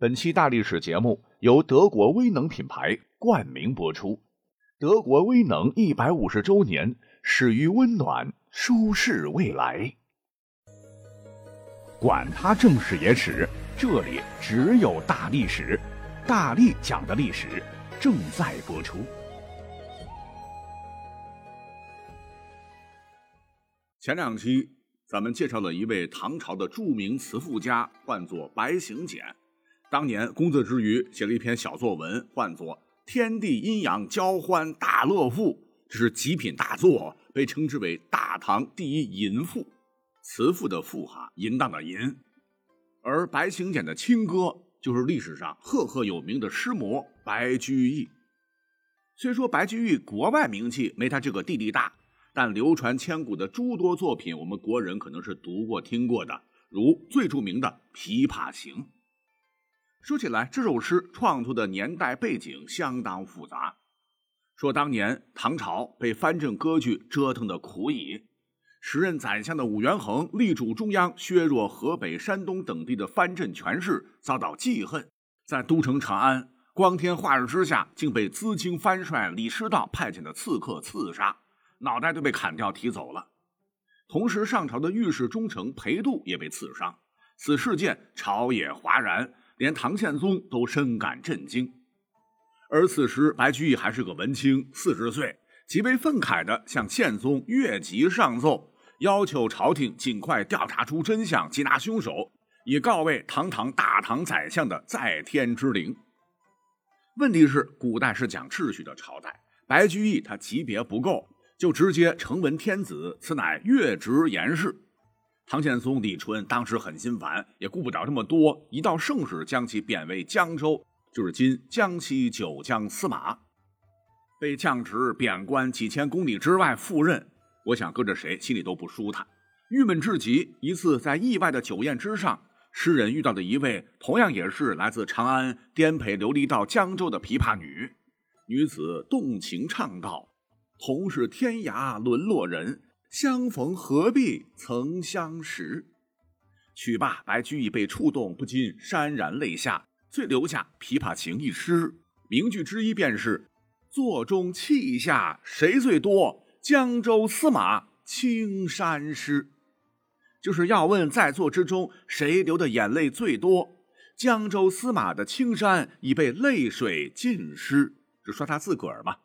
本期大历史节目由德国威能品牌冠名播出。德国威能一百五十周年，始于温暖舒适未来。管他正史野史，这里只有大历史，大力讲的历史正在播出。前两期咱们介绍了一位唐朝的著名词赋家，唤作白行简。当年工作之余写了一篇小作文，唤作《天地阴阳交欢大乐赋》，这是极品大作，被称之为大唐第一淫赋。词赋的赋哈，淫荡的淫。而白行简的亲哥就是历史上赫赫有名的诗魔白居易。虽说白居易国外名气没他这个弟弟大，但流传千古的诸多作品，我们国人可能是读过听过的，如最著名的《琵琶行》。说起来，这首诗创作的年代背景相当复杂。说当年唐朝被藩镇割据折腾的苦矣，时任宰相的武元衡力主中央削弱河北、山东等地的藩镇权势，遭到记恨，在都城长安光天化日之下，竟被资清藩帅李师道派遣的刺客刺杀，脑袋都被砍掉提走了。同时，上朝的御史中丞裴度也被刺伤，此事件朝野哗然。连唐宪宗都深感震惊，而此时白居易还是个文青，四十岁，极为愤慨地向宪宗越级上奏，要求朝廷尽快调查出真相，缉拿凶手，以告慰堂堂大唐宰相的在天之灵。问题是，古代是讲秩序的朝代，白居易他级别不够，就直接成文天子，此乃越职言事。唐宪宗李纯当时很心烦，也顾不了这么多，一道圣旨将其贬为江州，就是今江西九江司马，被降职贬官几千公里之外赴任。我想搁着谁心里都不舒坦，郁闷至极。一次在意外的酒宴之上，诗人遇到的一位同样也是来自长安颠沛流离到江州的琵琶女，女子动情唱道：“同是天涯沦落人。”相逢何必曾相识。曲罢，白居易被触动，不禁潸然泪下，遂留下《琵琶行》一诗，名句之一便是“座中泣下谁最多？江州司马青衫湿。”就是要问在座之中谁流的眼泪最多？江州司马的青衫已被泪水浸湿，就说他自个儿嘛。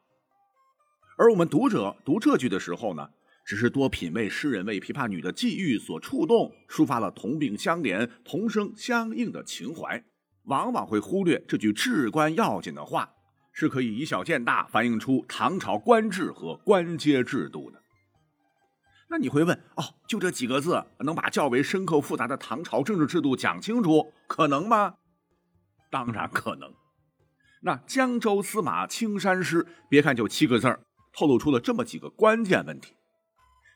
而我们读者读这句的时候呢？只是多品味诗人为琵琶女的际遇所触动，抒发了同病相怜、同声相应的情怀，往往会忽略这句至关要紧的话，是可以以小见大，反映出唐朝官制和官阶制度的。那你会问：哦，就这几个字，能把较为深刻复杂的唐朝政治制度讲清楚，可能吗？当然可能。那江州司马青衫湿，别看就七个字儿，透露出了这么几个关键问题。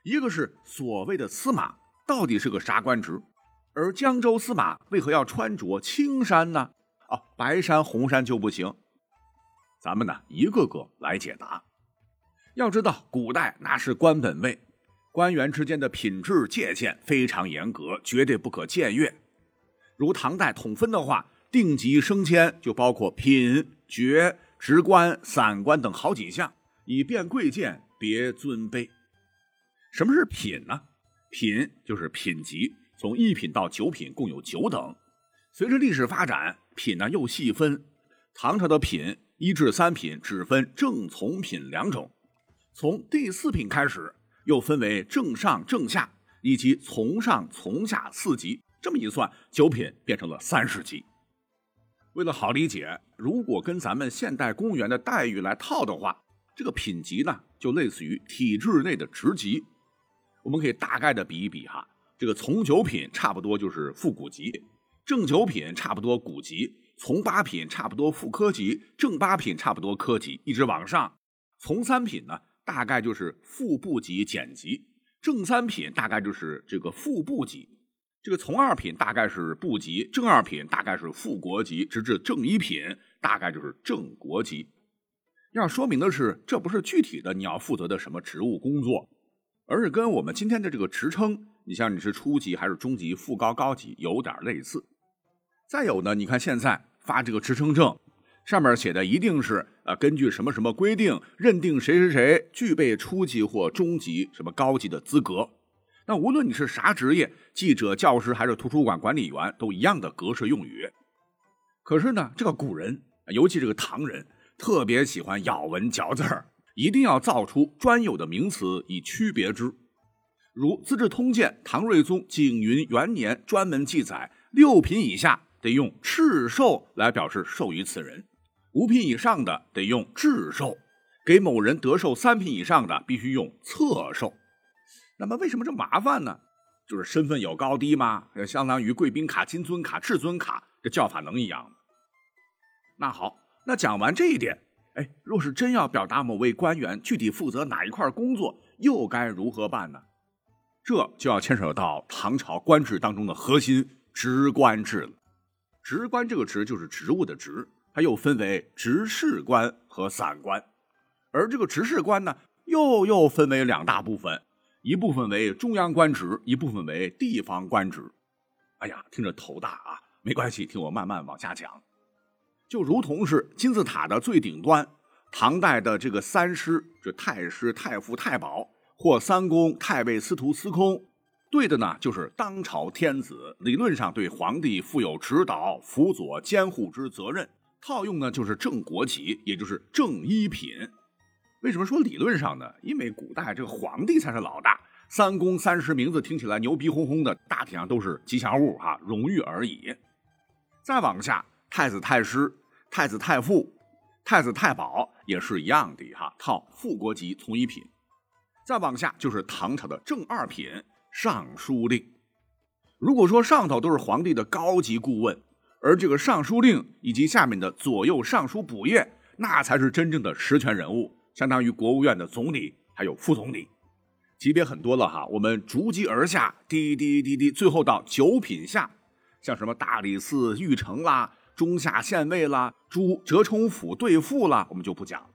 一个是所谓的司马到底是个啥官职，而江州司马为何要穿着青衫呢？哦，白衫红衫就不行。咱们呢一个个来解答。要知道，古代那是官本位，官员之间的品质界限非常严格，绝对不可僭越。如唐代统分的话，定级升迁就包括品、爵、职官、散官等好几项，以便贵贱别尊卑。什么是品呢？品就是品级，从一品到九品共有九等。随着历史发展，品呢又细分。唐朝的品一至三品只分正从品两种，从第四品开始又分为正上、正下以及从上、从下四级。这么一算，九品变成了三十级。为了好理解，如果跟咱们现代公务员的待遇来套的话，这个品级呢就类似于体制内的职级。我们可以大概的比一比哈，这个从九品差不多就是副股级，正九品差不多股级，从八品差不多副科级，正八品差不多科级，一直往上，从三品呢大概就是副部级减级，正三品大概就是这个副部级，这个从二品大概是部级，正二品大概是副国级，直至正一品大概就是正国级。要说明的是，这不是具体的你要负责的什么职务工作。而是跟我们今天的这个职称，你像你是初级还是中级、副高、高级，有点类似。再有呢，你看现在发这个职称证，上面写的一定是呃根据什么什么规定认定谁谁谁具备初级或中级什么高级的资格。那无论你是啥职业，记者、教师还是图书馆管理员，都一样的格式用语。可是呢，这个古人，尤其这个唐人，特别喜欢咬文嚼字儿，一定要造出专有的名词以区别之。如《资治通鉴》唐睿宗景云元年专门记载，六品以下得用敕授来表示授予此人，五品以上的得用制授，给某人得授三品以上的必须用册授。那么为什么这么麻烦呢？就是身份有高低吗？相当于贵宾卡、金尊卡、至尊卡，这叫法能一样吗？那好，那讲完这一点，哎，若是真要表达某位官员具体负责哪一块工作，又该如何办呢？这就要牵扯到唐朝官制当中的核心职官制了。职官这个职就是职务的职，它又分为执事官和散官，而这个执事官呢，又又分为两大部分。一部分为中央官职，一部分为地方官职。哎呀，听着头大啊！没关系，听我慢慢往下讲。就如同是金字塔的最顶端，唐代的这个三师，这太师、太傅、太保，或三公、太尉、司徒、司空，对的呢就是当朝天子，理论上对皇帝负有指导、辅佐、监护之责任。套用呢就是正国级，也就是正一品。为什么说理论上呢？因为古代这个皇帝才是老大，三公三师名字听起来牛逼哄哄的，大体上都是吉祥物哈，荣誉而已。再往下，太子太师、太子太傅、太子太保也是一样的哈，套副国级从一品。再往下就是唐朝的正二品尚书令。如果说上头都是皇帝的高级顾问，而这个尚书令以及下面的左右尚书补业，那才是真正的实权人物。相当于国务院的总理，还有副总理，级别很多了哈。我们逐级而下，滴滴滴滴，最后到九品下，像什么大理寺御丞啦、中下县尉啦、诸折冲府对副啦，我们就不讲了。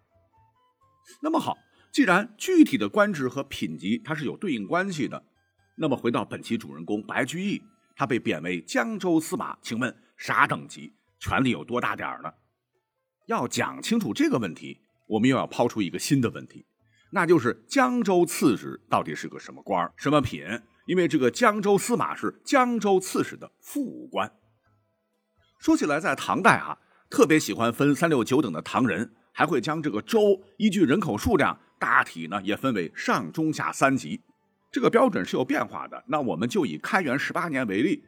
那么好，既然具体的官职和品级它是有对应关系的，那么回到本期主人公白居易，他被贬为江州司马，请问啥等级，权力有多大点儿呢？要讲清楚这个问题。我们又要抛出一个新的问题，那就是江州刺史到底是个什么官什么品？因为这个江州司马是江州刺史的副官。说起来，在唐代啊，特别喜欢分三六九等的唐人，还会将这个州依据人口数量，大体呢也分为上中下三级。这个标准是有变化的。那我们就以开元十八年为例，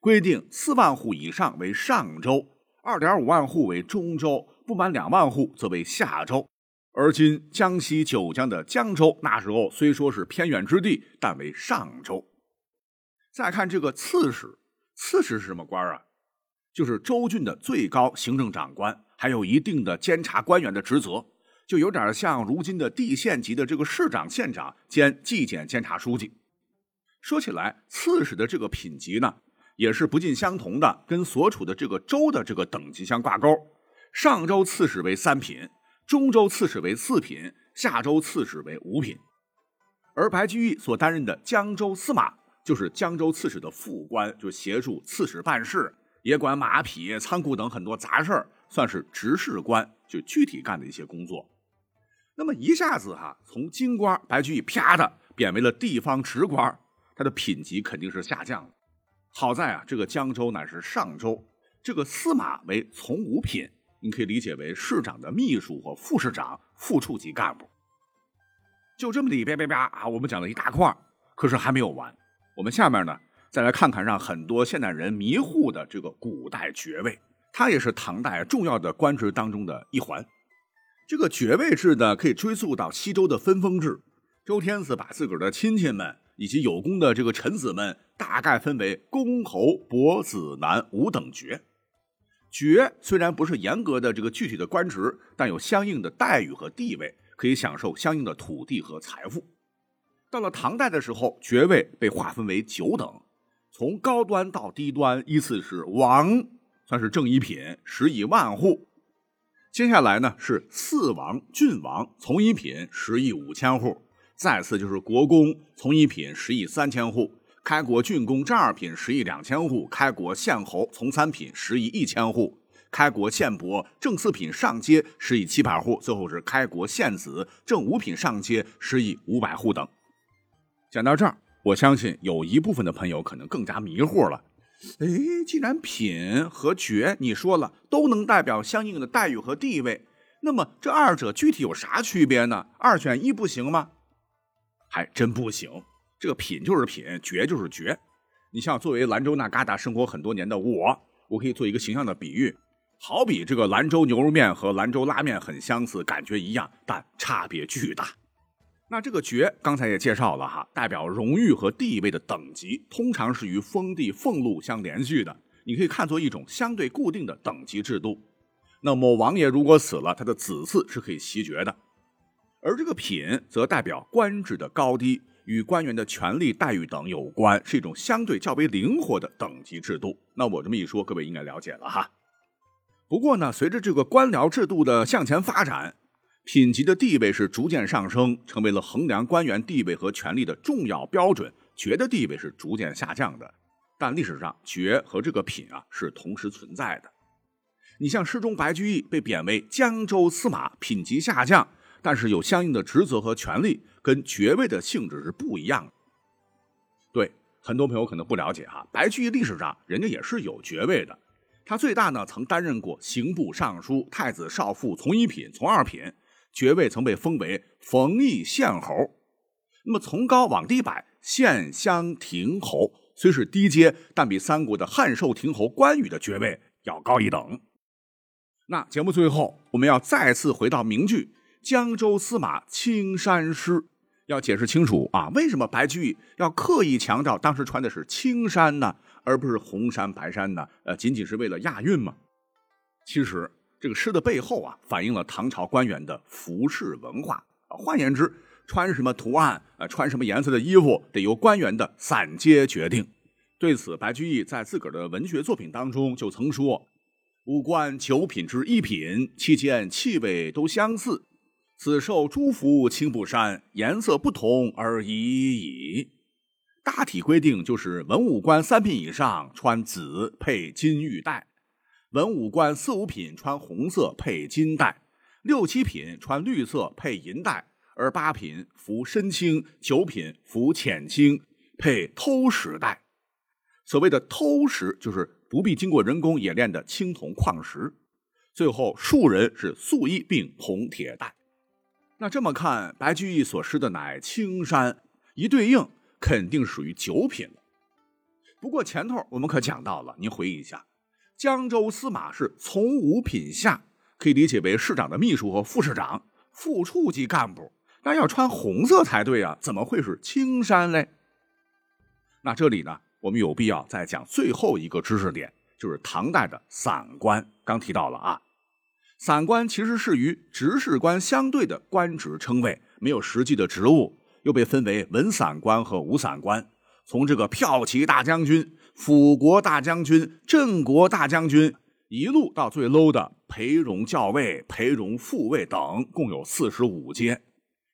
规定四万户以上为上州，二点五万户为中州。不满两万户则为下州，而今江西九江的江州，那时候虽说是偏远之地，但为上州。再看这个刺史，刺史是什么官啊？就是州郡的最高行政长官，还有一定的监察官员的职责，就有点像如今的地县级的这个市长、县长兼纪检监察书记。说起来，刺史的这个品级呢，也是不尽相同的，跟所处的这个州的这个等级相挂钩。上州刺史为三品，中州刺史为四品，下州刺史为五品。而白居易所担任的江州司马，就是江州刺史的副官，就协助刺史办事，也管马匹、仓库等很多杂事儿，算是执事官，就具体干的一些工作。那么一下子哈，从京官白居易啪的贬为了地方职官，他的品级肯定是下降了。好在啊，这个江州乃是上州，这个司马为从五品。你可以理解为市长的秘书或副市长、副处级干部。就这么的，啪啪啪啊！我们讲了一大块，可是还没有完。我们下面呢，再来看看让很多现代人迷糊的这个古代爵位，它也是唐代重要的官职当中的一环。这个爵位制呢，可以追溯到西周的分封制。周天子把自个儿的亲戚们以及有功的这个臣子们，大概分为公、侯、伯、子、男五等爵。爵虽然不是严格的这个具体的官职，但有相应的待遇和地位，可以享受相应的土地和财富。到了唐代的时候，爵位被划分为九等，从高端到低端依次是王，算是正一品，十亿万户；接下来呢是四王、郡王，从一品，十亿五千户；再次就是国公，从一品，十亿三千户；开国郡公正二品十亿两千户，开国县侯从三品十亿一千户，开国县伯正四品上阶十亿七百户，最后是开国县子正五品上阶十亿五百户等。讲到这儿，我相信有一部分的朋友可能更加迷糊了。哎，既然品和爵你说了都能代表相应的待遇和地位，那么这二者具体有啥区别呢？二选一不行吗？还真不行。这个品就是品，爵就是爵。你像作为兰州那旮瘩生活很多年的我，我可以做一个形象的比喻，好比这个兰州牛肉面和兰州拉面很相似，感觉一样，但差别巨大。那这个爵刚才也介绍了哈，代表荣誉和地位的等级，通常是与封地俸禄相连续的，你可以看作一种相对固定的等级制度。那某王爷如果死了，他的子嗣是可以袭爵的，而这个品则代表官职的高低。与官员的权力待遇等有关，是一种相对较为灵活的等级制度。那我这么一说，各位应该了解了哈。不过呢，随着这个官僚制度的向前发展，品级的地位是逐渐上升，成为了衡量官员地位和权力的重要标准。爵的地位是逐渐下降的，但历史上爵和这个品啊是同时存在的。你像诗中白居易被贬为江州司马，品级下降。但是有相应的职责和权利，跟爵位的性质是不一样的。对很多朋友可能不了解哈，白居易历史上人家也是有爵位的，他最大呢曾担任过刑部尚书、太子少傅，从一品、从二品，爵位曾被封为冯邑县侯。那么从高往低摆，县乡亭侯虽是低阶，但比三国的汉寿亭侯关羽的爵位要高一等。那节目最后，我们要再次回到名句。江州司马青衫诗，要解释清楚啊！为什么白居易要刻意强调当时穿的是青衫呢，而不是红衫白衫呢？呃，仅仅是为了押韵吗？其实这个诗的背后啊，反映了唐朝官员的服饰文化。换言之，穿什么图案，呃，穿什么颜色的衣服，得由官员的散阶决定。对此，白居易在自个儿的文学作品当中就曾说：“五官九品之一品，其间气味都相似。”此受诸服青布衫，颜色不同而已矣。大体规定就是文武官三品以上穿紫配金玉带，文武官四五品穿红色配金带，六七品穿绿色配银带，而八品服深青，九品服浅青配偷石带。所谓的偷石，就是不必经过人工冶炼的青铜矿石。最后庶人是素衣并铜铁带。那这么看，白居易所诗的乃青衫，一对应肯定属于九品了。不过前头我们可讲到了，您回忆一下，江州司马是从五品下，可以理解为市长的秘书和副市长、副处级干部，那要穿红色才对啊，怎么会是青衫嘞？那这里呢，我们有必要再讲最后一个知识点，就是唐代的散官，刚提到了啊。散官其实是与执事官相对的官职称谓，没有实际的职务，又被分为文散官和武散官。从这个骠骑大将军、辅国大将军、镇国大将军，一路到最 low 的裴荣校尉、裴荣副尉等，共有四十五阶。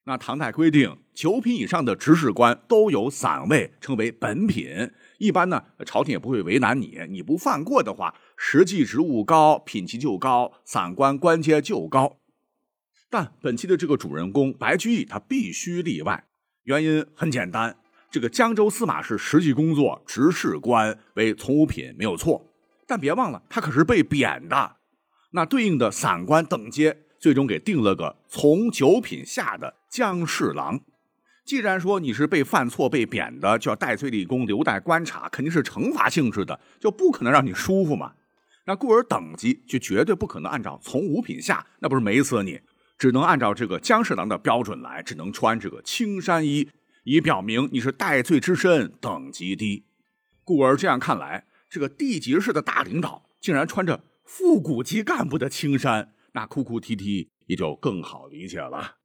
那唐代规定，九品以上的执事官都有散位，称为本品。一般呢，朝廷也不会为难你，你不犯过的话。实际职务高，品级就高，散官官阶就高。但本期的这个主人公白居易，他必须例外。原因很简单，这个江州司马是实际工作执事官，为从五品没有错。但别忘了，他可是被贬的。那对应的散官等阶，最终给定了个从九品下的江侍郎。既然说你是被犯错被贬的，就要戴罪立功，留待观察，肯定是惩罚性质的，就不可能让你舒服嘛。那故而等级就绝对不可能按照从五品下，那不是美死你？只能按照这个江侍郎的标准来，只能穿这个青衫衣，以表明你是戴罪之身，等级低。故而这样看来，这个地级市的大领导竟然穿着副股级干部的青衫，那哭哭啼啼也就更好理解了。